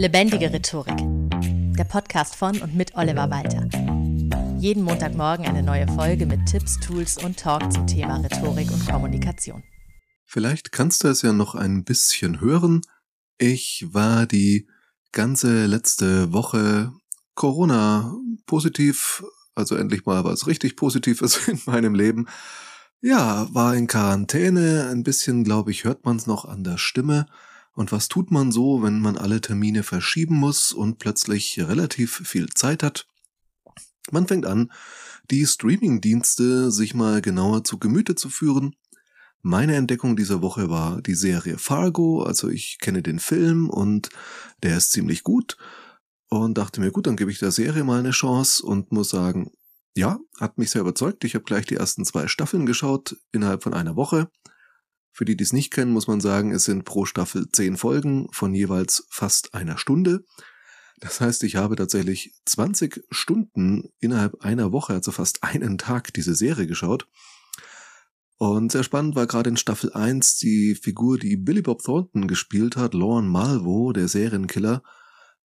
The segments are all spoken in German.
Lebendige Rhetorik. Der Podcast von und mit Oliver Walter. Jeden Montagmorgen eine neue Folge mit Tipps, Tools und Talk zum Thema Rhetorik und Kommunikation. Vielleicht kannst du es ja noch ein bisschen hören. Ich war die ganze letzte Woche Corona positiv, also endlich mal was richtig Positives in meinem Leben. Ja, war in Quarantäne, ein bisschen, glaube ich, hört man es noch an der Stimme. Und was tut man so, wenn man alle Termine verschieben muss und plötzlich relativ viel Zeit hat? Man fängt an, die Streaming-Dienste sich mal genauer zu Gemüte zu führen. Meine Entdeckung dieser Woche war die Serie Fargo, also ich kenne den Film und der ist ziemlich gut und dachte mir, gut, dann gebe ich der Serie mal eine Chance und muss sagen, ja, hat mich sehr überzeugt. Ich habe gleich die ersten zwei Staffeln geschaut innerhalb von einer Woche. Für die, die es nicht kennen, muss man sagen, es sind pro Staffel zehn Folgen von jeweils fast einer Stunde. Das heißt, ich habe tatsächlich 20 Stunden innerhalb einer Woche, also fast einen Tag, diese Serie geschaut. Und sehr spannend war gerade in Staffel 1 die Figur, die Billy Bob Thornton gespielt hat, Lorne Malvo, der Serienkiller,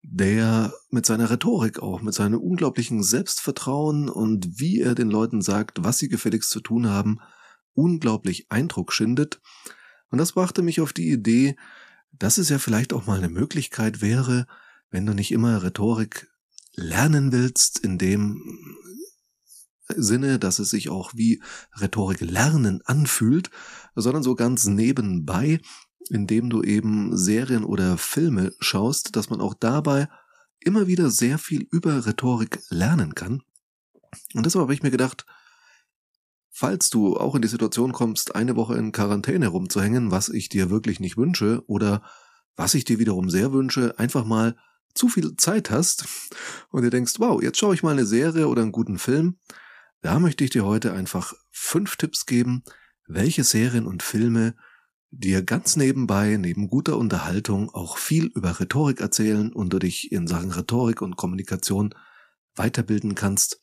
der mit seiner Rhetorik auch, mit seinem unglaublichen Selbstvertrauen und wie er den Leuten sagt, was sie gefälligst zu tun haben, unglaublich Eindruck schindet. Und das brachte mich auf die Idee, dass es ja vielleicht auch mal eine Möglichkeit wäre, wenn du nicht immer Rhetorik lernen willst, in dem Sinne, dass es sich auch wie Rhetorik lernen anfühlt, sondern so ganz nebenbei indem du eben Serien oder Filme schaust, dass man auch dabei immer wieder sehr viel über Rhetorik lernen kann. Und deshalb habe ich mir gedacht, falls du auch in die Situation kommst, eine Woche in Quarantäne rumzuhängen, was ich dir wirklich nicht wünsche, oder was ich dir wiederum sehr wünsche, einfach mal zu viel Zeit hast und dir denkst, wow, jetzt schaue ich mal eine Serie oder einen guten Film, da möchte ich dir heute einfach fünf Tipps geben, welche Serien und Filme dir ganz nebenbei, neben guter Unterhaltung, auch viel über Rhetorik erzählen und du dich in Sachen Rhetorik und Kommunikation weiterbilden kannst,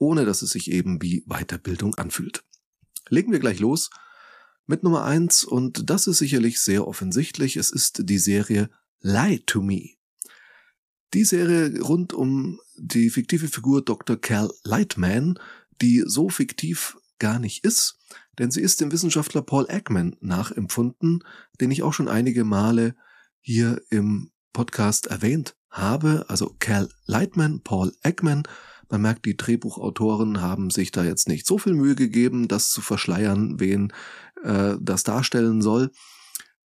ohne dass es sich eben wie Weiterbildung anfühlt. Legen wir gleich los mit Nummer eins und das ist sicherlich sehr offensichtlich. Es ist die Serie Lie to Me. Die Serie rund um die fiktive Figur Dr. Cal Lightman, die so fiktiv gar nicht ist, denn sie ist dem Wissenschaftler Paul Ekman nachempfunden, den ich auch schon einige Male hier im Podcast erwähnt habe, also Cal Lightman, Paul Ekman. Man merkt, die Drehbuchautoren haben sich da jetzt nicht so viel Mühe gegeben, das zu verschleiern, wen äh, das darstellen soll.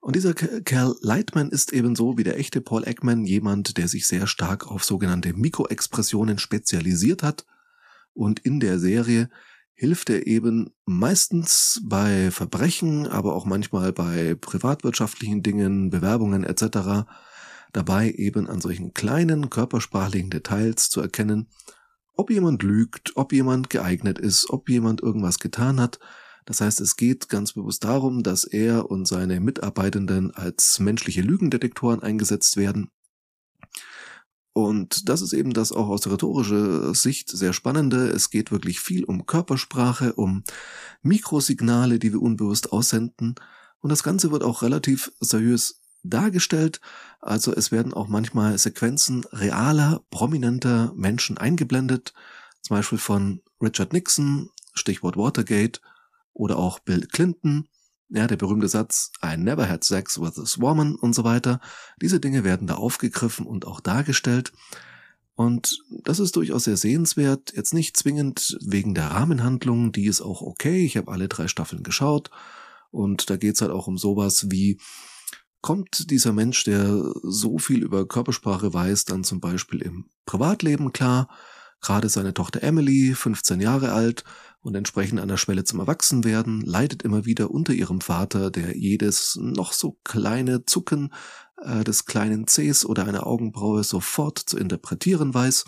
Und dieser Cal Lightman ist ebenso wie der echte Paul Ekman jemand, der sich sehr stark auf sogenannte Mikroexpressionen spezialisiert hat und in der Serie hilft er eben meistens bei Verbrechen, aber auch manchmal bei privatwirtschaftlichen Dingen, Bewerbungen etc. dabei eben an solchen kleinen körpersprachlichen Details zu erkennen, ob jemand lügt, ob jemand geeignet ist, ob jemand irgendwas getan hat. Das heißt, es geht ganz bewusst darum, dass er und seine Mitarbeitenden als menschliche Lügendetektoren eingesetzt werden und das ist eben das auch aus der rhetorischen Sicht sehr spannende. Es geht wirklich viel um Körpersprache, um Mikrosignale, die wir unbewusst aussenden. Und das Ganze wird auch relativ seriös dargestellt. Also es werden auch manchmal Sequenzen realer, prominenter Menschen eingeblendet. Zum Beispiel von Richard Nixon, Stichwort Watergate, oder auch Bill Clinton ja, der berühmte Satz, I never had sex with this woman und so weiter. Diese Dinge werden da aufgegriffen und auch dargestellt. Und das ist durchaus sehr sehenswert. Jetzt nicht zwingend wegen der Rahmenhandlung, die ist auch okay. Ich habe alle drei Staffeln geschaut. Und da geht's halt auch um sowas wie, kommt dieser Mensch, der so viel über Körpersprache weiß, dann zum Beispiel im Privatleben klar? Gerade seine Tochter Emily, 15 Jahre alt, und entsprechend an der Schwelle zum Erwachsenwerden, leidet immer wieder unter ihrem Vater, der jedes noch so kleine Zucken äh, des kleinen Cs oder einer Augenbraue sofort zu interpretieren weiß.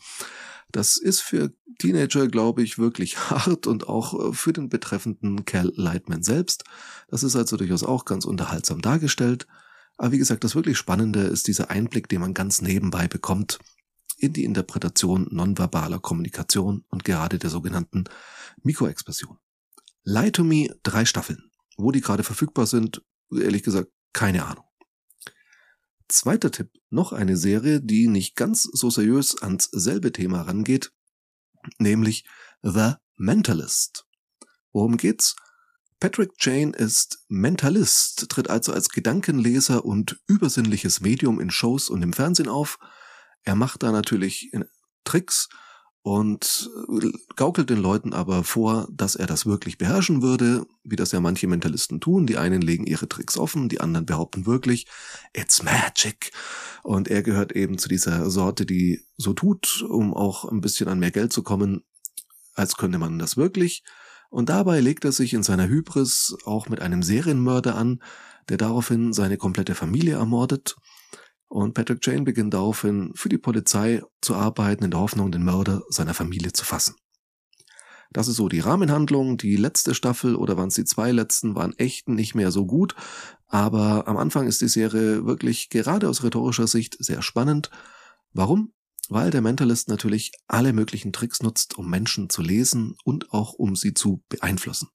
Das ist für Teenager, glaube ich, wirklich hart und auch äh, für den betreffenden Cal Lightman selbst. Das ist also durchaus auch ganz unterhaltsam dargestellt. Aber wie gesagt, das wirklich Spannende ist dieser Einblick, den man ganz nebenbei bekommt in die Interpretation nonverbaler Kommunikation und gerade der sogenannten Mikroexpression. Lie to Me drei Staffeln. Wo die gerade verfügbar sind, ehrlich gesagt, keine Ahnung. Zweiter Tipp, noch eine Serie, die nicht ganz so seriös ans selbe Thema rangeht, nämlich The Mentalist. Worum geht's? Patrick Jane ist Mentalist, tritt also als Gedankenleser und übersinnliches Medium in Shows und im Fernsehen auf. Er macht da natürlich Tricks und gaukelt den Leuten aber vor, dass er das wirklich beherrschen würde, wie das ja manche Mentalisten tun. Die einen legen ihre Tricks offen, die anderen behaupten wirklich, it's magic. Und er gehört eben zu dieser Sorte, die so tut, um auch ein bisschen an mehr Geld zu kommen, als könnte man das wirklich. Und dabei legt er sich in seiner Hybris auch mit einem Serienmörder an, der daraufhin seine komplette Familie ermordet und Patrick Jane beginnt daraufhin für die Polizei zu arbeiten, in der Hoffnung, den Mörder seiner Familie zu fassen. Das ist so die Rahmenhandlung. Die letzte Staffel oder waren es die zwei letzten, waren echt nicht mehr so gut. Aber am Anfang ist die Serie wirklich gerade aus rhetorischer Sicht sehr spannend. Warum? Weil der Mentalist natürlich alle möglichen Tricks nutzt, um Menschen zu lesen und auch um sie zu beeinflussen.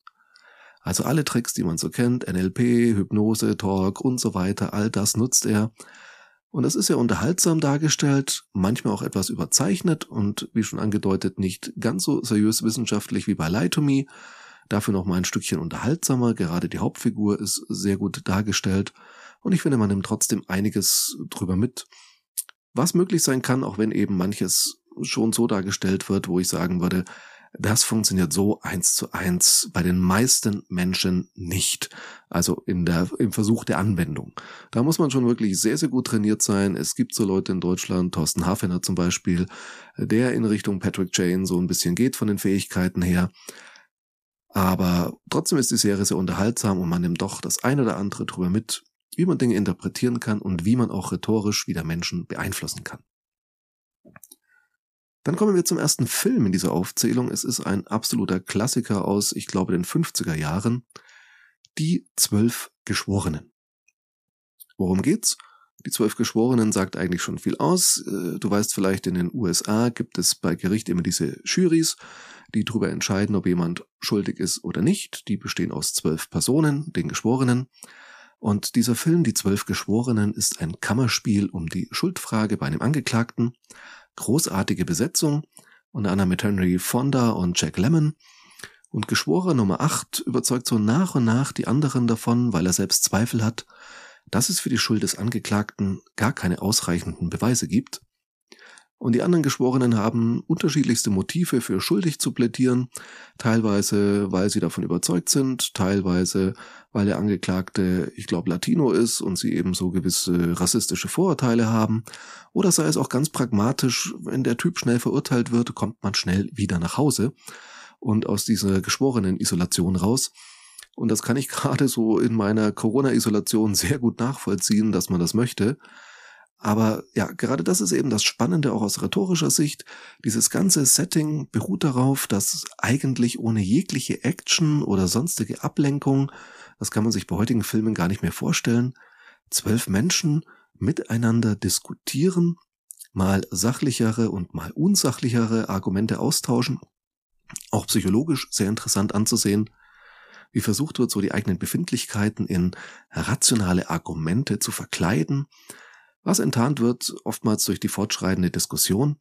Also alle Tricks, die man so kennt, NLP, Hypnose, Talk und so weiter, all das nutzt er, und es ist ja unterhaltsam dargestellt, manchmal auch etwas überzeichnet und wie schon angedeutet nicht ganz so seriös wissenschaftlich wie bei Lie. Dafür noch mal ein Stückchen unterhaltsamer. Gerade die Hauptfigur ist sehr gut dargestellt. Und ich finde, man nimmt trotzdem einiges drüber mit, was möglich sein kann, auch wenn eben manches schon so dargestellt wird, wo ich sagen würde, das funktioniert so eins zu eins bei den meisten Menschen nicht. Also in der, im Versuch der Anwendung. Da muss man schon wirklich sehr, sehr gut trainiert sein. Es gibt so Leute in Deutschland, Thorsten Hafener zum Beispiel, der in Richtung Patrick Jane so ein bisschen geht von den Fähigkeiten her. Aber trotzdem ist die Serie sehr unterhaltsam und man nimmt doch das eine oder andere drüber mit, wie man Dinge interpretieren kann und wie man auch rhetorisch wieder Menschen beeinflussen kann. Dann kommen wir zum ersten Film in dieser Aufzählung. Es ist ein absoluter Klassiker aus, ich glaube, den 50er Jahren. Die Zwölf Geschworenen. Worum geht's? Die Zwölf Geschworenen sagt eigentlich schon viel aus. Äh, du weißt vielleicht, in den USA gibt es bei Gericht immer diese Jurys, die darüber entscheiden, ob jemand schuldig ist oder nicht. Die bestehen aus zwölf Personen, den Geschworenen. Und dieser Film, Die Zwölf Geschworenen, ist ein Kammerspiel um die Schuldfrage bei einem Angeklagten großartige Besetzung, unter anderem mit Henry Fonda und Jack Lemmon. Und Geschworer Nummer 8 überzeugt so nach und nach die anderen davon, weil er selbst Zweifel hat, dass es für die Schuld des Angeklagten gar keine ausreichenden Beweise gibt. Und die anderen Geschworenen haben unterschiedlichste Motive für schuldig zu plädieren, teilweise weil sie davon überzeugt sind, teilweise weil der Angeklagte, ich glaube, Latino ist und sie eben so gewisse rassistische Vorurteile haben, oder sei es auch ganz pragmatisch, wenn der Typ schnell verurteilt wird, kommt man schnell wieder nach Hause und aus dieser geschworenen Isolation raus. Und das kann ich gerade so in meiner Corona-Isolation sehr gut nachvollziehen, dass man das möchte. Aber ja, gerade das ist eben das Spannende auch aus rhetorischer Sicht. Dieses ganze Setting beruht darauf, dass eigentlich ohne jegliche Action oder sonstige Ablenkung, das kann man sich bei heutigen Filmen gar nicht mehr vorstellen, zwölf Menschen miteinander diskutieren, mal sachlichere und mal unsachlichere Argumente austauschen, auch psychologisch sehr interessant anzusehen, wie versucht wird, so die eigenen Befindlichkeiten in rationale Argumente zu verkleiden, was enttarnt wird, oftmals durch die fortschreitende Diskussion.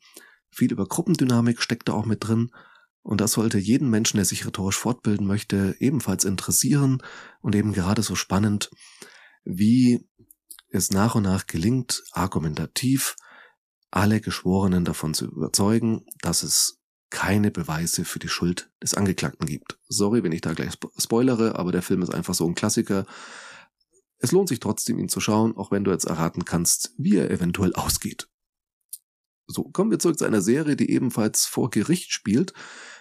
Viel über Gruppendynamik steckt da auch mit drin. Und das sollte jeden Menschen, der sich rhetorisch fortbilden möchte, ebenfalls interessieren und eben gerade so spannend, wie es nach und nach gelingt, argumentativ alle Geschworenen davon zu überzeugen, dass es keine Beweise für die Schuld des Angeklagten gibt. Sorry, wenn ich da gleich spoilere, aber der Film ist einfach so ein Klassiker. Es lohnt sich trotzdem, ihn zu schauen, auch wenn du jetzt erraten kannst, wie er eventuell ausgeht. So, kommen wir zurück zu einer Serie, die ebenfalls vor Gericht spielt.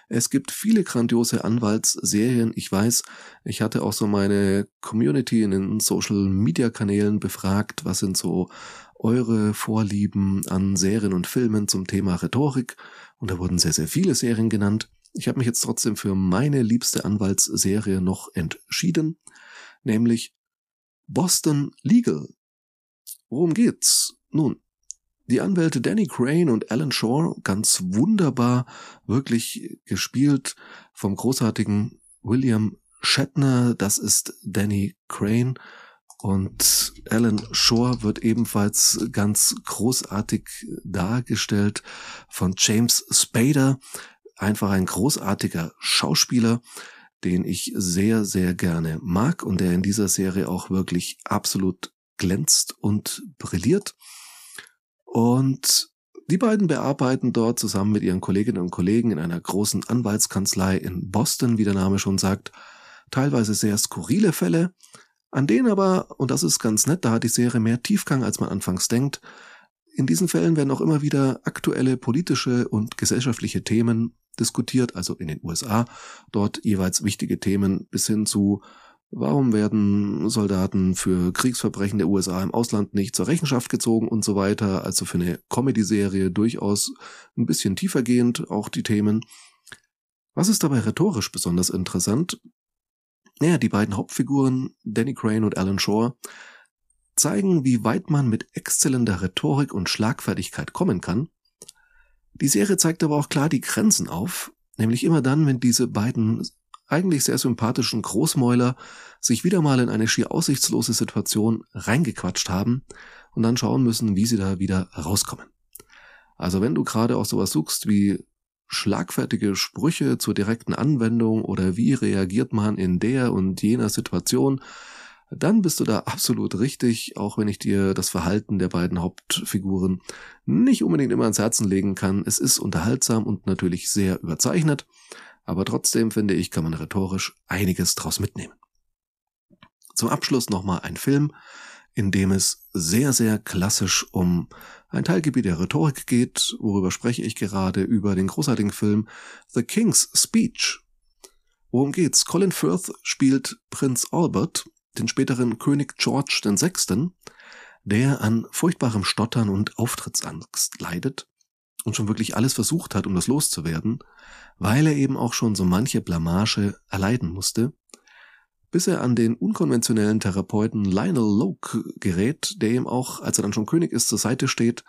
Es gibt viele grandiose Anwaltsserien. Ich weiß, ich hatte auch so meine Community in den Social Media Kanälen befragt, was sind so eure Vorlieben an Serien und Filmen zum Thema Rhetorik. Und da wurden sehr, sehr viele Serien genannt. Ich habe mich jetzt trotzdem für meine liebste Anwaltsserie noch entschieden, nämlich Boston Legal. Worum geht's? Nun, die Anwälte Danny Crane und Alan Shaw, ganz wunderbar, wirklich gespielt vom großartigen William Shatner, das ist Danny Crane. Und Alan Shore wird ebenfalls ganz großartig dargestellt von James Spader. Einfach ein großartiger Schauspieler, den ich sehr, sehr gerne mag und der in dieser Serie auch wirklich absolut glänzt und brilliert. Und die beiden bearbeiten dort zusammen mit ihren Kolleginnen und Kollegen in einer großen Anwaltskanzlei in Boston, wie der Name schon sagt, teilweise sehr skurrile Fälle, an denen aber, und das ist ganz nett, da hat die Serie mehr Tiefgang, als man anfangs denkt, in diesen Fällen werden auch immer wieder aktuelle politische und gesellschaftliche Themen diskutiert, also in den USA, dort jeweils wichtige Themen bis hin zu Warum werden Soldaten für Kriegsverbrechen der USA im Ausland nicht zur Rechenschaft gezogen und so weiter? Also für eine Comedy-Serie durchaus ein bisschen tiefergehend auch die Themen. Was ist dabei rhetorisch besonders interessant? Naja, die beiden Hauptfiguren, Danny Crane und Alan Shore, zeigen, wie weit man mit exzellenter Rhetorik und Schlagfertigkeit kommen kann. Die Serie zeigt aber auch klar die Grenzen auf, nämlich immer dann, wenn diese beiden eigentlich sehr sympathischen Großmäuler sich wieder mal in eine schier aussichtslose Situation reingequatscht haben und dann schauen müssen, wie sie da wieder rauskommen. Also wenn du gerade auch sowas suchst wie schlagfertige Sprüche zur direkten Anwendung oder wie reagiert man in der und jener Situation, dann bist du da absolut richtig, auch wenn ich dir das Verhalten der beiden Hauptfiguren nicht unbedingt immer ans Herzen legen kann. Es ist unterhaltsam und natürlich sehr überzeichnet, aber trotzdem finde ich, kann man rhetorisch einiges draus mitnehmen. Zum Abschluss nochmal ein Film, in dem es sehr, sehr klassisch um ein Teilgebiet der Rhetorik geht. Worüber spreche ich gerade? Über den großartigen Film The King's Speech. Worum geht's? Colin Firth spielt Prinz Albert, den späteren König George VI., der an furchtbarem Stottern und Auftrittsangst leidet und schon wirklich alles versucht hat, um das loszuwerden, weil er eben auch schon so manche Blamage erleiden musste, bis er an den unkonventionellen Therapeuten Lionel Loke gerät, der ihm auch, als er dann schon König ist, zur Seite steht,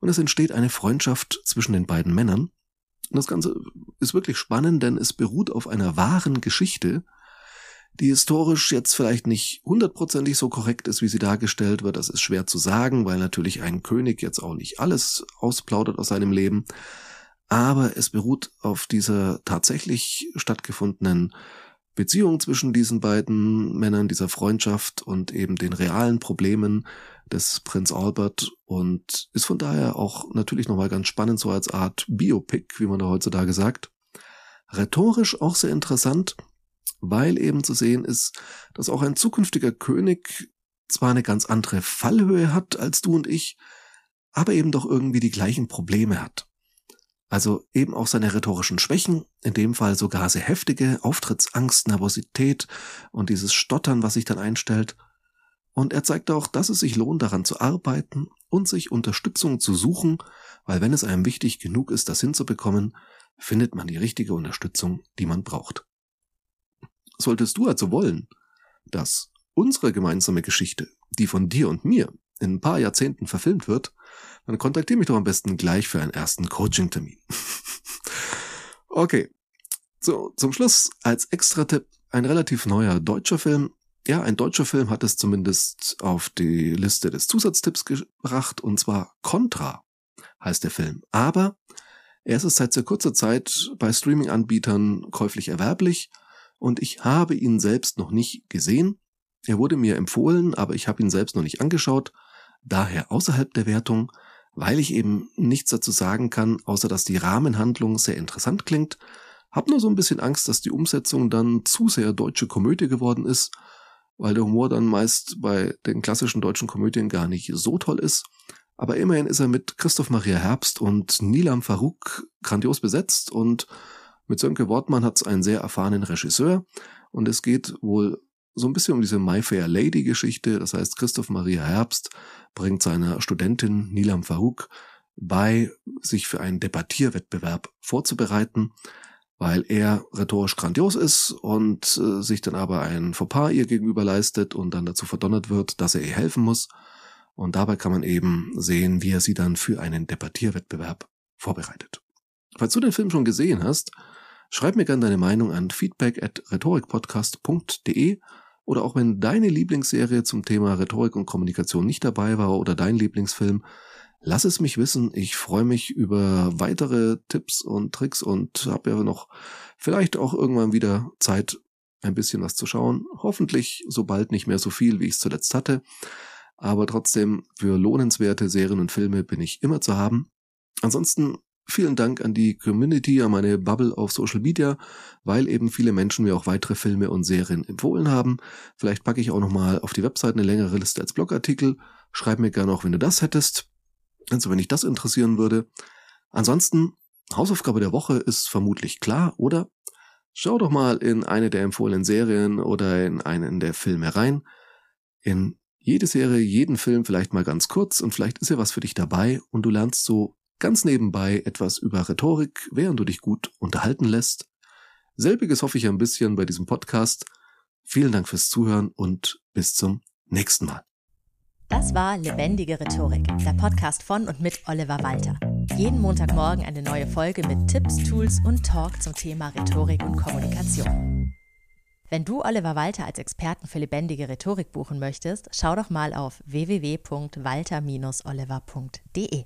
und es entsteht eine Freundschaft zwischen den beiden Männern. Und das Ganze ist wirklich spannend, denn es beruht auf einer wahren Geschichte, die historisch jetzt vielleicht nicht hundertprozentig so korrekt ist, wie sie dargestellt wird. Das ist schwer zu sagen, weil natürlich ein König jetzt auch nicht alles ausplaudert aus seinem Leben. Aber es beruht auf dieser tatsächlich stattgefundenen Beziehung zwischen diesen beiden Männern, dieser Freundschaft und eben den realen Problemen des Prinz Albert und ist von daher auch natürlich nochmal ganz spannend, so als Art Biopic, wie man da heutzutage sagt. Rhetorisch auch sehr interessant, weil eben zu sehen ist, dass auch ein zukünftiger König zwar eine ganz andere Fallhöhe hat als du und ich, aber eben doch irgendwie die gleichen Probleme hat. Also eben auch seine rhetorischen Schwächen, in dem Fall sogar sehr heftige Auftrittsangst, Nervosität und dieses Stottern, was sich dann einstellt. Und er zeigt auch, dass es sich lohnt, daran zu arbeiten und sich Unterstützung zu suchen, weil wenn es einem wichtig genug ist, das hinzubekommen, findet man die richtige Unterstützung, die man braucht. Solltest du also wollen, dass unsere gemeinsame Geschichte, die von dir und mir in ein paar Jahrzehnten verfilmt wird, dann kontaktiere mich doch am besten gleich für einen ersten Coaching-Termin. okay. So, zum Schluss als Extra-Tipp ein relativ neuer deutscher Film. Ja, ein deutscher Film hat es zumindest auf die Liste des Zusatztipps gebracht, und zwar Contra heißt der Film. Aber er ist seit sehr kurzer Zeit bei Streaming-Anbietern käuflich erwerblich und ich habe ihn selbst noch nicht gesehen. Er wurde mir empfohlen, aber ich habe ihn selbst noch nicht angeschaut, daher außerhalb der Wertung, weil ich eben nichts dazu sagen kann, außer dass die Rahmenhandlung sehr interessant klingt. Hab nur so ein bisschen Angst, dass die Umsetzung dann zu sehr deutsche Komödie geworden ist, weil der Humor dann meist bei den klassischen deutschen Komödien gar nicht so toll ist. Aber immerhin ist er mit Christoph Maria Herbst und Nilam Farouk grandios besetzt und mit Sönke Wortmann hat es einen sehr erfahrenen Regisseur und es geht wohl so ein bisschen um diese My Fair Lady Geschichte. Das heißt, Christoph Maria Herbst bringt seiner Studentin Nilam Farouk bei, sich für einen Debattierwettbewerb vorzubereiten, weil er rhetorisch grandios ist und äh, sich dann aber ein Fauxpas ihr gegenüber leistet und dann dazu verdonnert wird, dass er ihr helfen muss. Und dabei kann man eben sehen, wie er sie dann für einen Debattierwettbewerb vorbereitet. Falls du den Film schon gesehen hast, schreib mir gerne deine Meinung an feedback at rhetorikpodcast.de Oder auch wenn deine Lieblingsserie zum Thema Rhetorik und Kommunikation nicht dabei war oder dein Lieblingsfilm, lass es mich wissen. Ich freue mich über weitere Tipps und Tricks und habe ja noch vielleicht auch irgendwann wieder Zeit, ein bisschen was zu schauen. Hoffentlich so bald nicht mehr so viel, wie ich es zuletzt hatte. Aber trotzdem, für lohnenswerte Serien und Filme bin ich immer zu haben. Ansonsten vielen Dank an die Community, an meine Bubble auf Social Media, weil eben viele Menschen mir auch weitere Filme und Serien empfohlen haben. Vielleicht packe ich auch nochmal auf die Website eine längere Liste als Blogartikel. Schreib mir gerne auch, wenn du das hättest. Also wenn dich das interessieren würde. Ansonsten, Hausaufgabe der Woche ist vermutlich klar, oder? Schau doch mal in eine der empfohlenen Serien oder in einen der Filme rein. In jede Serie, jeden Film vielleicht mal ganz kurz und vielleicht ist ja was für dich dabei und du lernst so ganz nebenbei etwas über Rhetorik, während du dich gut unterhalten lässt. Selbiges hoffe ich ein bisschen bei diesem Podcast. Vielen Dank fürs Zuhören und bis zum nächsten Mal. Das war Lebendige Rhetorik, der Podcast von und mit Oliver Walter. Jeden Montagmorgen eine neue Folge mit Tipps, Tools und Talk zum Thema Rhetorik und Kommunikation. Wenn du Oliver Walter als Experten für lebendige Rhetorik buchen möchtest, schau doch mal auf www.walter-oliver.de.